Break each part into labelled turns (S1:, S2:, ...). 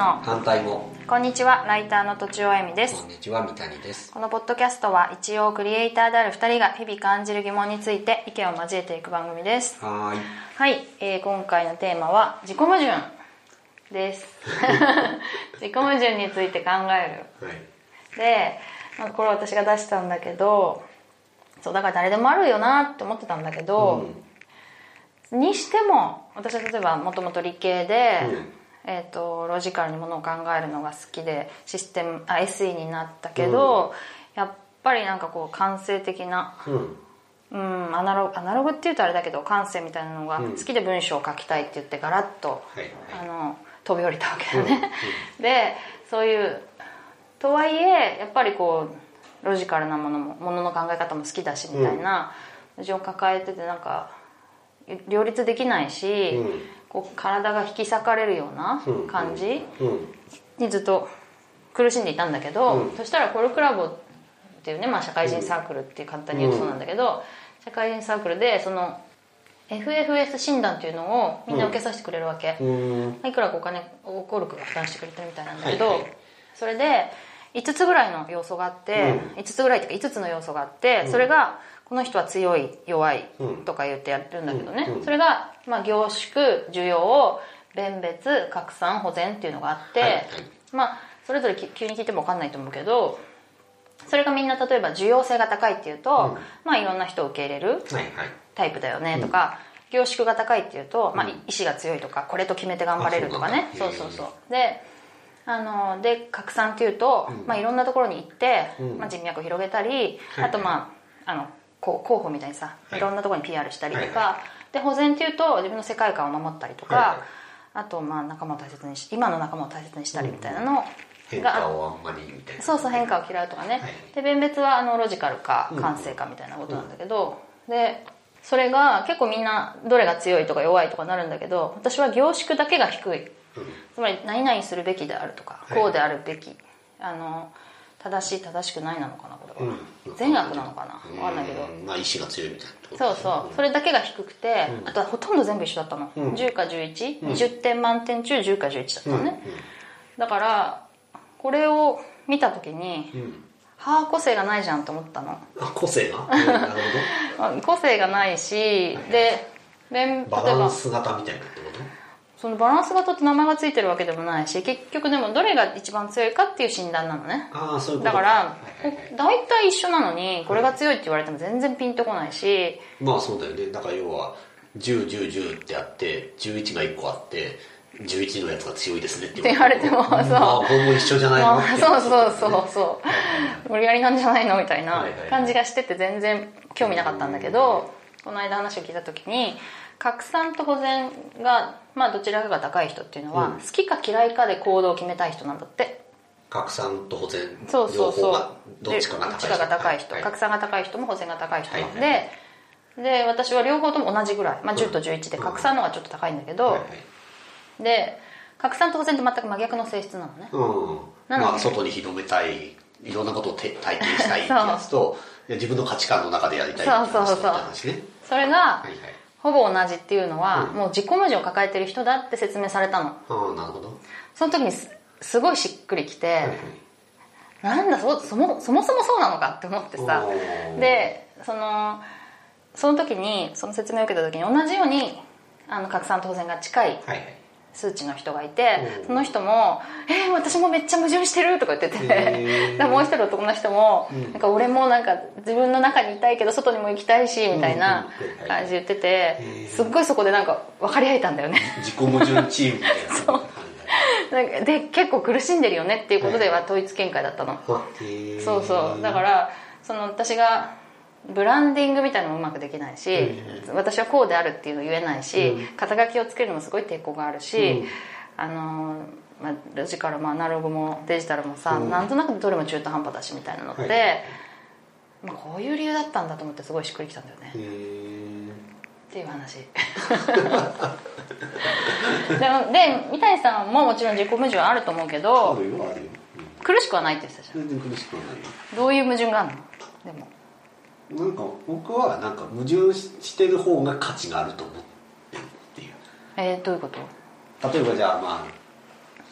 S1: の。
S2: 反対も。
S1: こんにちはライターのとちおえみです。
S2: こんにちは三谷です。
S1: このポッドキャストは一応クリエイターである2人が日々感じる疑問について意見を交えていく番組です。
S2: はーい。
S1: はい、えー今回のテーマは自己矛盾です。自己矛盾について考える。
S2: はい。
S1: で、まあ、これ私が出したんだけどそうだから誰でもあるよなって思ってたんだけど、にしても私は例えばもともと理系で、
S2: うん
S1: えー、とロジカルにものを考えるのが好きでシステムあ SE になったけど、やっぱりなんかこう感性的な、
S2: うん。
S1: うん、アナログアナログっていうとあれだけど感性みたいなのが
S2: うん。
S1: 好きで文章を書きたいって言ってガラッと、
S2: はいはい。
S1: あの飛び降りたわけだね、でそういうとはいえやっぱりこうロジカルなものもものの考え方も好きだしみたいな矛盾を抱えててなんか両立できないし、
S2: うん
S1: こう体が引き裂かれるような感じ？
S2: うん。
S1: にずっと苦しんでいたんだけど、
S2: うん。
S1: そしたらコルクラボっていうね、まあ、社会人サークルっていう簡単に言うとそうなんだけど、社会人サークルでその FFS 診断っていうのをみんな受けさせてくれるわけ、
S2: うん。
S1: いくらかお金をコルクが負担してくれてるみたいなんだけど、それで5つぐらいの要素があって、5つぐらいっていうか5つの要素があって、それがこの人は強い弱いとか言ってやるんだけどね、
S2: うん。うん。
S1: それが、まあ、凝縮需要弁別拡散保全っていうのがあって、
S2: はいはい。
S1: まあそれぞれき急に聞いても分かんないと思うけどそれがみんな例えば需要性が高いっていうと、まあいろんな人を受け入れる
S2: はいはい。
S1: タイプだよねとか、凝縮が高いっていうと、まあ、意志が強いとかこれと決めて頑張れるとかね。
S2: あ
S1: そ
S2: そう
S1: そうそう。であので拡散っていうと、まあ、いろんなところに行って、
S2: うん。
S1: まあ、人脈を広げたり、
S2: はい。
S1: あとまああのこう候補みたいにさ
S2: はい。
S1: いろんなところに PR したりとか、で保全っていうと自分の世界観を守ったりとか、あとまあ仲間を大切にし今の仲間を大切にしたりみたいなの
S2: 変
S1: が
S2: 化をあんまりみたいな。
S1: そうそう変化を嫌うとかね、
S2: はい。
S1: で弁別はあのロジカルか感性かみたいなことなんだけど、でそれが結構みんなどれが強いとか弱いとかなるんだけど私は凝縮だけが低い。つまり何々するべきであるとか、
S2: はい。
S1: こうであるべき。あの正しい正しくないなのかなこれは、
S2: うん。
S1: 善悪なのかな？分かんないけど、
S2: うんまあ意志が強いみたいな
S1: そうそう。それだけが低くて、あとはほとんど全部一緒だったの、
S2: うん。
S1: 10か1120、20点満点中10か11だったのね、
S2: うん。
S1: だからこれを見た時に、
S2: うん。
S1: はあ個性がないじゃんと思ったの。
S2: あ個性が？うんなる
S1: まあ個性がないしで弁
S2: ほど
S1: 例えば
S2: バランス型みたいな
S1: そのバランス型って名前がついてるわけでもないし結局でもどれが一番強いかっていう診断なのね。だから大体一緒なのにこれが強いって言われても全然ピンとこないし。
S2: まあそうだよね。だから要は101010ってあって11が1個あって11のやつが強いですねって
S1: 言われてもそう。
S2: まあ一緒じゃないの？
S1: まあそうそうそうそう。無理やりなんじゃないの？みたいな感じがしてて全然興味なかったんだけどこの間話を聞いた時に拡散と保全が、まあ、どちらかが高い人っていうのは、
S2: うん。
S1: 好きか嫌いかで行動を決めたい人なんだって。
S2: 拡散と保全
S1: そうそうそう。
S2: 両方がどっちかが
S1: でどっち
S2: 高い
S1: かが高い人、
S2: はい。
S1: 拡散が高い人も保全が高い人なんで、
S2: はい
S1: で私は両方とも同じぐらい、まあ、10と11で拡散の方がちょっと高いんだけど、
S2: はいはい。
S1: で拡散と保全って全く真逆の性質なのね。
S2: うん。
S1: なので
S2: まあ外に広めたいいろんなことをて体験したいってやつと いや自分の価値観の中でやりたいってやつと
S1: そうそうそう。
S2: 話ね
S1: それが
S2: はいはい
S1: ほぼ同じっていうのは、
S2: うん。
S1: もう自己矛盾を抱えてる人だって説明されたの。
S2: ああなるほど。
S1: その時にすすごいしっくりきて、
S2: はいはい。
S1: なんだそそもそもそもそうなのかって思ってさ。でそのその時にその説明を受けた時に同じようにあの拡散と保全が近い
S2: はいはい
S1: 数値の人がいて
S2: うん。
S1: その人も「えー、私もめっちゃ矛盾してる」とか言ってて。
S2: へー。
S1: でもう一人男の人も、
S2: うん。
S1: なんか俺もなんか自分の中にいたいけど外にも行きたいしみたいな
S2: うん。うん
S1: 感じで言ってて
S2: へー
S1: すっごいそこでなんか分かり合えたんだよね。
S2: 自己矛盾チームみたいな。そう。
S1: なんかで結構苦しんでるよねっていうことでは統一見解だったの。そうそう。だからその私がブランディングみたいなのもうまくできないし、私はこうであるっていうの言えないし、
S2: うん。
S1: 肩書きをつけるのもすごい抵抗があるし、
S2: うん。
S1: あのまあ、ロジカルもアナログもデジタルもさ、
S2: うん。
S1: なんとなくどれも中途半端だしみたいなのって、
S2: はい。
S1: まあ、こういう理由だったんだと思ってすごいしっくりきたんだよね、っていう話。でもで三谷さんももちろん自己矛盾あると思うけ
S2: あ
S1: ど
S2: るよあるよ。
S1: 苦しくはないって言ってたじゃん。
S2: 全然苦しくはないよ。
S1: どういう矛盾があるの？でも
S2: なんか僕はなんか矛盾してる方が価値があると思ってるっていう。
S1: えー、どういうこと？
S2: 例えばじゃあまあ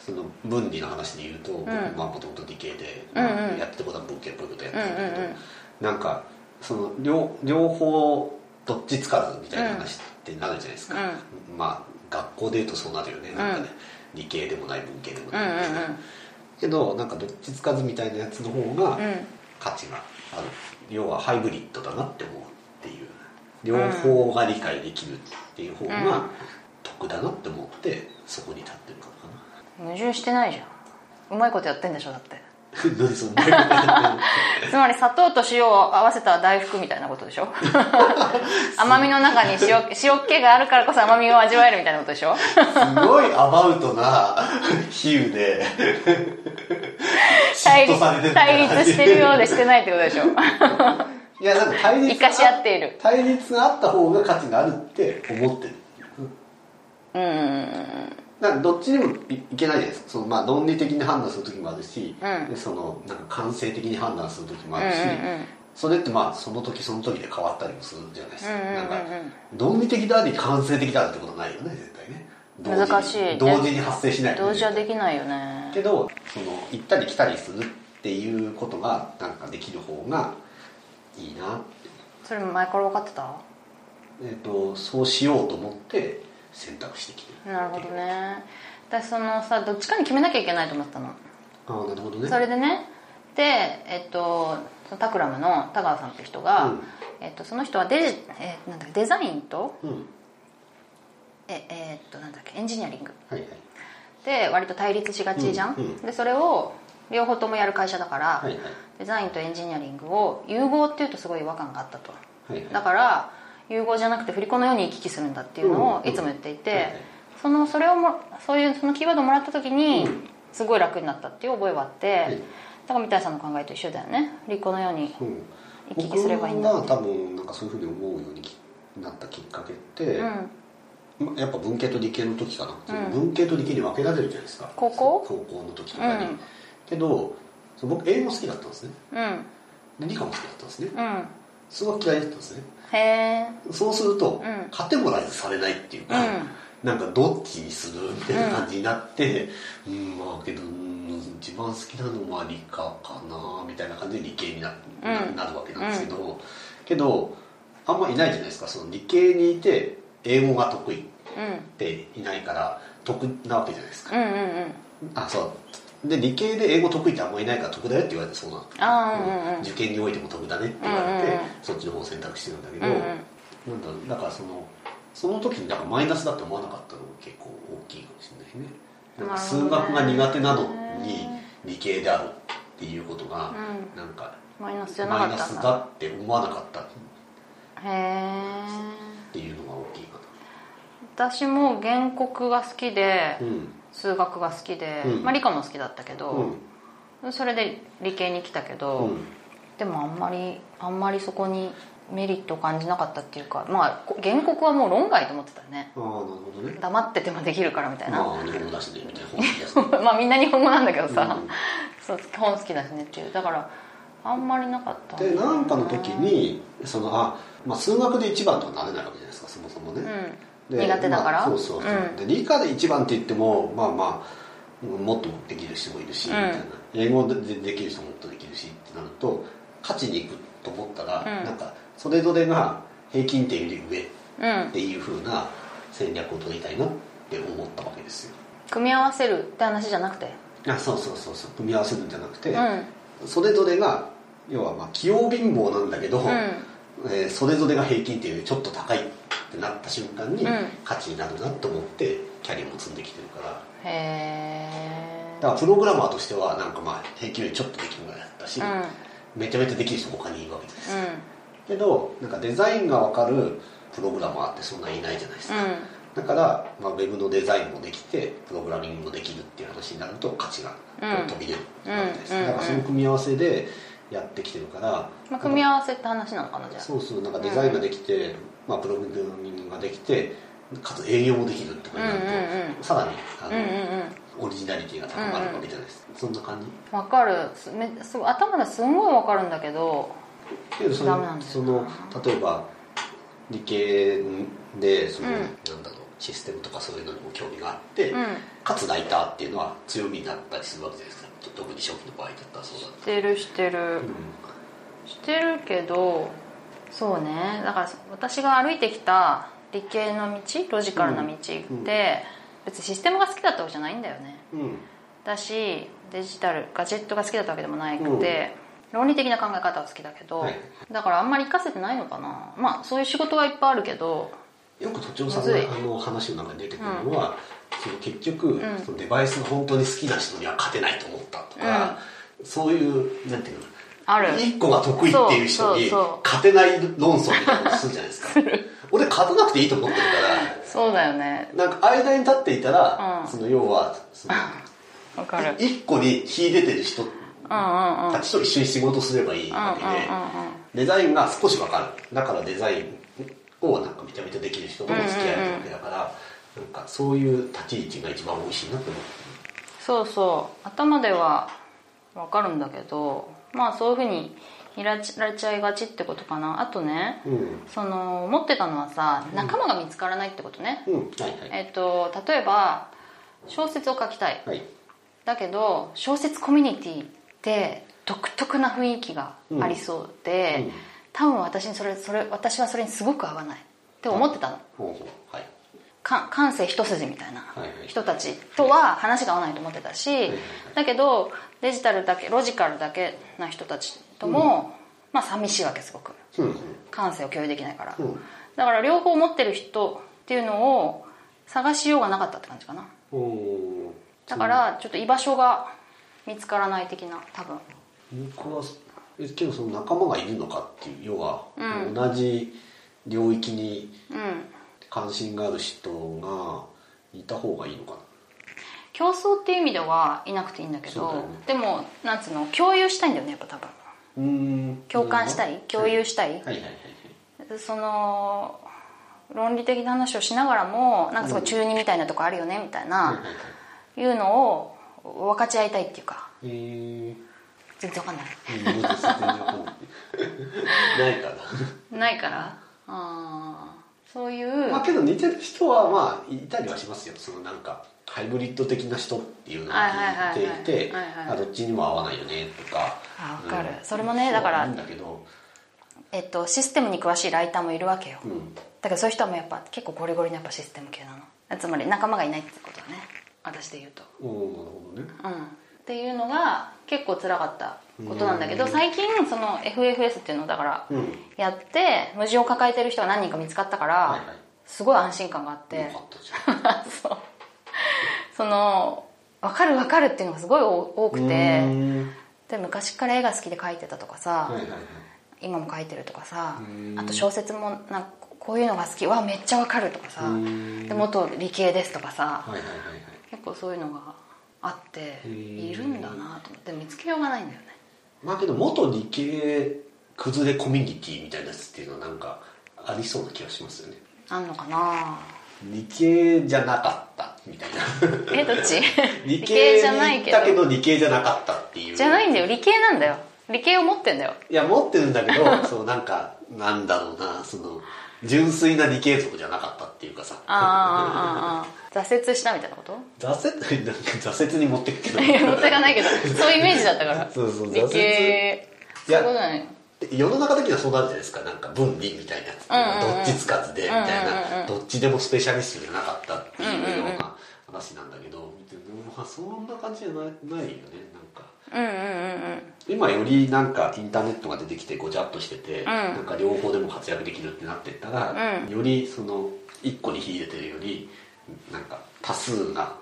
S2: その分離の話で言うと、僕まあもともと理系で、
S1: うんうん。
S2: やってたことは文系っぽいことやってるんだけど、
S1: うんうんうん。
S2: なんかその両両方どっちつかずみたいな話ってなるじゃないですか、まあ学校で言うとそうなるよね。なんかね、理系でもない文系でも
S1: うんうん
S2: ないみたいな、けどなんかどっちつかずみたいなやつの方が
S1: うんうん
S2: 価値がある。要はハイブリッドだなって思うっていう。両方が理解できるっていう方
S1: うん。
S2: が得だなって思ってそこに立ってるから。かな
S1: 矛盾してないじゃん。うまいことやってんでしょだって。
S2: 何そのうまいことやって
S1: つまり砂糖と塩を合わせた大福みたいなことでしょ？甘みの中に塩塩気があるからこそ甘みを味わえるみたいなことでしょ？
S2: るすごいアバウトな比喩で
S1: 対立
S2: る
S1: 対立してるようでしてないってことでしょ。
S2: いやなんか対立
S1: 生かし合っている。
S2: 対立があった方が価値があるって思ってる。
S1: うん。うん
S2: どっちにもいいけないじゃないですか。その、まあ、論理的に判断する時もあるし、
S1: うん。
S2: でそのなんか感性的に判断する時もあるし、
S1: うんうんうん。
S2: それってまあその時その時で変わったりもするじゃないですか、
S1: うんうんうんうん。
S2: なんか論理的であり感性的であるってことはないよね絶対ね。
S1: 難しい
S2: 同時に発生しない
S1: 同時はできないよね
S2: けどその行ったり来たりするっていうことがなんかできる方がいいなって。
S1: それ前から分かってた？
S2: えー、とそうしようと思って選択してきてる
S1: なるほどね。私そのさどっちかに決めなきゃいけないと思ってたの。
S2: ああなるほどね。
S1: それでね。でえっとそのタクラムの田川さんって人が、
S2: うん。
S1: えっと、その人はデ,、えーなんだデザインと
S2: うん。
S1: ええっとなんだっけエンジニアリング。
S2: はいはい
S1: で割と対立しがちじゃん、
S2: うんうん
S1: でそれを両方ともやる会社だから、
S2: はいはい。
S1: デザインとエンジニアリングを融合っていうとすごい違和感があったと。
S2: はいはい。
S1: だから融合じゃなくて振り子のように行き来するんだっていうのを
S2: うん
S1: いつも言っていて、
S2: はいはい。
S1: そのそれをもそういうそのキーワードをもらった時に
S2: うん
S1: すごい楽になったっていう覚えはあって、
S2: はい。
S1: だから三谷さんの考えと一緒だよね。振り子のように
S2: うん。
S1: 行き来すればいいんだって。
S2: 僕が多分なんかそういうふうに思うようになったきっかけって、
S1: うん。
S2: まやっぱ文系と理系の時かな、
S1: うん。
S2: 文系と理系に分けられるじゃないですか。
S1: 高校？
S2: 高校の時とかに、
S1: うん。
S2: けど僕英語好きだったんですね。
S1: うん。
S2: で理科も好きだったんですね。
S1: うん。
S2: 数学嫌いだったんですね。
S1: へえ。
S2: そうすると、
S1: うん。
S2: カテゴライズされないっていうか、
S1: うん。
S2: なんかどっちにするみたいな感じになってうん、まあけどうん一番好きなのは理科かなみたいな感じで理系にな,、
S1: うん。
S2: なるわけなんですけど、けどあんまいないじゃないですか。その理系にいて英語が得意っ
S1: うん
S2: ていないから得なわけじゃないですか、
S1: うんうんうん。
S2: あそう。で理系で英語得意ってあんまいないから得だよって言われてそうなの。
S1: ああうんうん
S2: 受験においても得だねって言われて、
S1: うんうんうん。
S2: そっちの方を選択してるんだけど、
S1: うんうん
S2: なんだろうだからそのその時になんかマイナスだって思わなかったのが結構大きいかもしれないね。なんか数学が苦手なのに理系であるっていうことが
S1: う
S2: なんか
S1: マイナスだ。
S2: スだって思わなかった。っ
S1: へえ
S2: ていうのが
S1: 私も原告が好きで
S2: なうん。
S1: 数学が好きで、
S2: うん。
S1: まあ、理科も好きだったけ
S2: う
S1: ど
S2: ん、
S1: それで理系に来たけど、
S2: うん。
S1: でもあんまりあんまりそこにメリットを感じなかったっていうかまあこ原告はもう論外と思ってたよね。
S2: ああなるほどね。
S1: 黙っててもできるからみたいな、
S2: まあ日本語だしねみたいな
S1: まあみんな日本語なんだけどさ、
S2: うん。
S1: そう本好きだしねっていう。だからあんまりなかった。
S2: でなんかの時にそのあ、まあ、数学で一番とはなれないわけじゃないですかそもそもね、
S1: うん。
S2: で
S1: 苦手だから、
S2: まあそうそうそう、
S1: ん。
S2: で理科で一番って言ってもまあまあもっとできる人もいるし、
S1: うん。
S2: みたいな。英語でできる人ももっとできるしってなると勝ちに行くと思ったら、
S1: うん。
S2: なんかそれぞれが平均点より上っ
S1: うん
S2: ていう風な戦略を取りたいなって思ったわけですよ。
S1: 組み合わせるって話じゃなくて？
S2: あそうそうそうそう。組み合わせるんじゃなくて、
S1: うん。
S2: それぞれが要はまあ器用貧乏なんだけど、
S1: うん。
S2: えーそれぞれが平均点よりちょっと高いってなった瞬間に
S1: うん。
S2: 価値になるなと思ってキャリアも積んできてるから。
S1: へえ
S2: だからプログラマーとしてはなんかまあ平均よりちょっとできるぐらいだったし、
S1: うん。うん
S2: めちゃめちゃできる人他にいるわけです、けどなんかデザインが分かるプログラマーってそんないないじゃないですか、だから、まあ、ウェブのデザインもできてプログラミングもできるっていう話になると価値が
S1: うん。
S2: 飛び出るわけです、
S1: うん
S2: だからその組み合わせでやってきてるから、
S1: まあ、組み合わせって話なのかなじゃあ。
S2: そうそうなんかデザインができて、まあ、プログラミングができてかつ営業もできるってことになると、
S1: うんうんうん。
S2: さらにあの、
S1: うんうんうん。
S2: オリジナリティが高まるわけじゃないですか、そんな感じ。
S1: わかる。すめす頭ですんごいわかるんだけど
S2: けどそ
S1: ダ
S2: のその例えば理系でその、
S1: うん。
S2: なんだろうシステムとかそういうのにも興味があって、
S1: うん。
S2: かつライターっていうのは強みになったりするわけじゃないですか。特に初期の場合だったらそうだっ
S1: してるしてる、
S2: た、
S1: してるけどそうね。だから私が歩いてきた理系の道ロジカルな道って、
S2: うんうん。
S1: 別にシステムが好きだったわけじゃないんだよね。
S2: うん。うん
S1: だしデジタルガジェットが好きだったわけでもなくて、論理的な考え方は好きだけど、
S2: はい。
S1: だからあんまり活かせてないのかな。まあそういう仕事はいっぱいあるけど
S2: よく都庁さん
S1: むずい。
S2: のあの話の中に出てくるのは、その結局、
S1: ん。
S2: そのデバイスが本当に好きな人には勝てないと思ったとか、そういうなんていうの
S1: ある。
S2: 一個が得意っていう人に勝てない論争みたいなのするじゃないですか。俺勝たなくていいと思ってるか
S1: そうだよね。
S2: らなんか間に立っていたら、
S1: うん。
S2: その要はその
S1: わかる。
S2: 一個に秀でてる人
S1: うんうんうん。
S2: たちと一緒に仕事すればいいわけで、
S1: うんうんうんうん。
S2: デザインが少し分かる。だからデザインをなんかめちゃめちゃできる人とも付き合えるわけだから、なんかそういう立ち位置が一番美味しいなって思って
S1: そうそう。頭ではわかるんだけどまあそういうふうに開られちゃいがちってことかな。あとね
S2: うん。
S1: その思ってたのはさ仲間が見つからないってことね、
S2: うん。はいはい。
S1: えっと例えば小説を書きたい。
S2: はい。
S1: だけど小説コミュニティって独特な雰囲気がありそうで、
S2: うん。
S1: 多分私にそれそれ私はそれにすごく合わないって思ってたの。
S2: ほうほう。はい。
S1: か感性一筋みたいな人たちとは話が合わないと思ってたし、
S2: はい
S1: だけどデジタルだけロジカルだけな人たちとも、まあ寂しいわけすごく。
S2: うんうん
S1: 感性を共有できないから、
S2: うん。
S1: だから両方持ってる人っていうのを探しようがなかったって感じかな。だからちょっと居場所が見つからない的な多分。
S2: 僕はえけどその仲間がいるのかっていう要は、
S1: うん。
S2: 同じ領域に
S1: うん
S2: 関心がある人がいた方がいいのかな。
S1: 競争っていう意味ではいなくていいんだけど
S2: ね。
S1: でもなんつうの共有したいんだよねやっぱ多分。
S2: うーん。
S1: 共感したい？共有したい、
S2: はい。はい。はい。はい。
S1: その論理的な話をしながらもなんかすごい中二みたいなとこあるよねみたい
S2: はい。
S1: な、
S2: はい。
S1: うのを分かち合いたいっていうか。
S2: えー。
S1: 全然わかんない。
S2: ない。か
S1: ないから？あーそういう、
S2: なまあけど似てる人はまあいたりはしますよ。そのなんかハイブリッド的な人っていうのが聞いていてどっちにも合わないよねとか。
S1: あわかる。
S2: うん。
S1: それもねだから
S2: だけど。
S1: えっと、システムに詳しいライターもいるわけよ、
S2: うん。
S1: だけどそういう人はもうやっぱ結構ゴリゴリのやっぱシステム系なの。つまり仲間がいないってことだね。私で言うと。
S2: おおなるほどね。
S1: うんっていうのが結構辛かったことなんだけど最近その FFS っていうのをだから
S2: うん。
S1: やって矛盾を抱えてる人が何人か見つかったから、すごい安心感があって。そう。その分かる分かるっていうのがすごい多く
S2: う
S1: てで昔から絵が好きで描いてたとかさ、今も描いてるとかさ
S2: うん。
S1: あと小説もなんかこういうのが好き。わめっちゃ分かるとかさ。
S2: うん。
S1: で元理系ですとかさ。結構そういうのがあって
S2: うん
S1: いるんだなと思って見つけようがないんだよね。
S2: まあけど元理系崩れコミュニティみたいなやつっていうのはなんかありそうな気がしますよね。
S1: あんのかな？
S2: 理系じゃなかったみたいな。
S1: えどっち？
S2: 理
S1: 理系
S2: 系
S1: じゃないけ
S2: に行ったけ
S1: ど。
S2: ど理系じゃなかったっていう。
S1: じゃないんだよ。理系なんだよ。理系を持ってんだよ。
S2: いや持ってるんだけど そうなんかなんだろうなその純粋な理系族じゃなかったっていうかさ。
S1: ああああああ挫折したみたいなこと？
S2: 挫折？なんか挫折に持ってくけど。
S1: いや持ってかないけど。そういうイメージだったから。
S2: そうそう
S1: 理系。そういうことだね
S2: 世の中的にはそうなるじゃないですか？なんか分離みたいな。やつう
S1: んうんうん。
S2: どっちつかずでみたい
S1: うんうんうん
S2: などっちでもスペシャリストじゃなかったっていうような話なんだけどまあそんな感じじゃないないよね。なんか。
S1: うんうんうんうん。
S2: 今よりなんかインターネットが出てきてごちゃっとしてて、
S1: ん。
S2: なんか両方でも活躍できるってなってったら、
S1: うん。
S2: よりその一個に秀でてるよりなんか多数が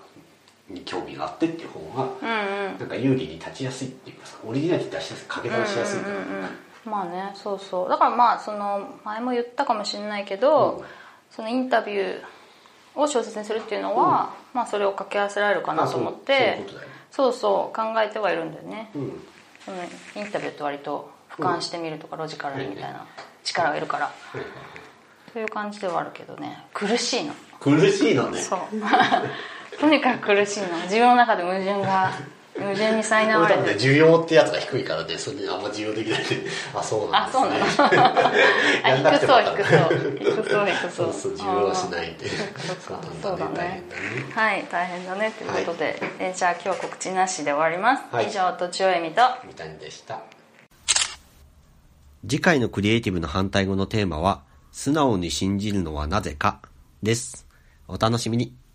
S2: に興味があってっていう方が、
S1: うんうん。
S2: なんか有利に立ちやすいっていうかさオリジナリティ出しやすい掛け算しやすいから、
S1: うんうんうんうんまあねそうそう。だからまあその前も言ったかもしれないけど、
S2: うん。
S1: そのインタビューを小説にするっていうのは、まあそれを掛け合わせられるかなと思って
S2: あそうそう
S1: 考えてはいるんだよね、
S2: うん。
S1: そのインタビューって割と俯瞰してみるとかロジカルにみたいな力がいるから。
S2: はいはいはい。
S1: そういう感じではあるけどね。苦しいの
S2: 苦しいのね。
S1: そう。とにかく苦しいの。自分の中で矛盾が無限に苛まれてる。
S2: 俺多分ね需要ってやつが低いからね。それであんま需要できないあそうなん
S1: あ
S2: ですね。
S1: そうなの。低 そう低
S2: る
S1: そう低そう低
S2: そ
S1: そうう
S2: そう需要はしないんで。
S1: そっか
S2: そ
S1: そうう
S2: だね。
S1: はい大変だね。ということで、えじゃあ今日は告知なしで終わります、
S2: はい。
S1: 以上とちおえみと。
S2: みたいでした。
S3: 次回のクリエイティブの反対語のテーマは、素直に信じるのはなぜかです。お楽しみに。